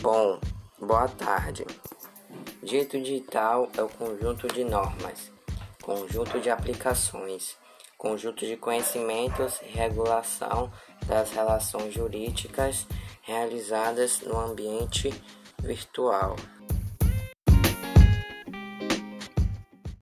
Bom, boa tarde. Direito digital é o conjunto de normas, conjunto de aplicações, conjunto de conhecimentos e regulação das relações jurídicas realizadas no ambiente virtual.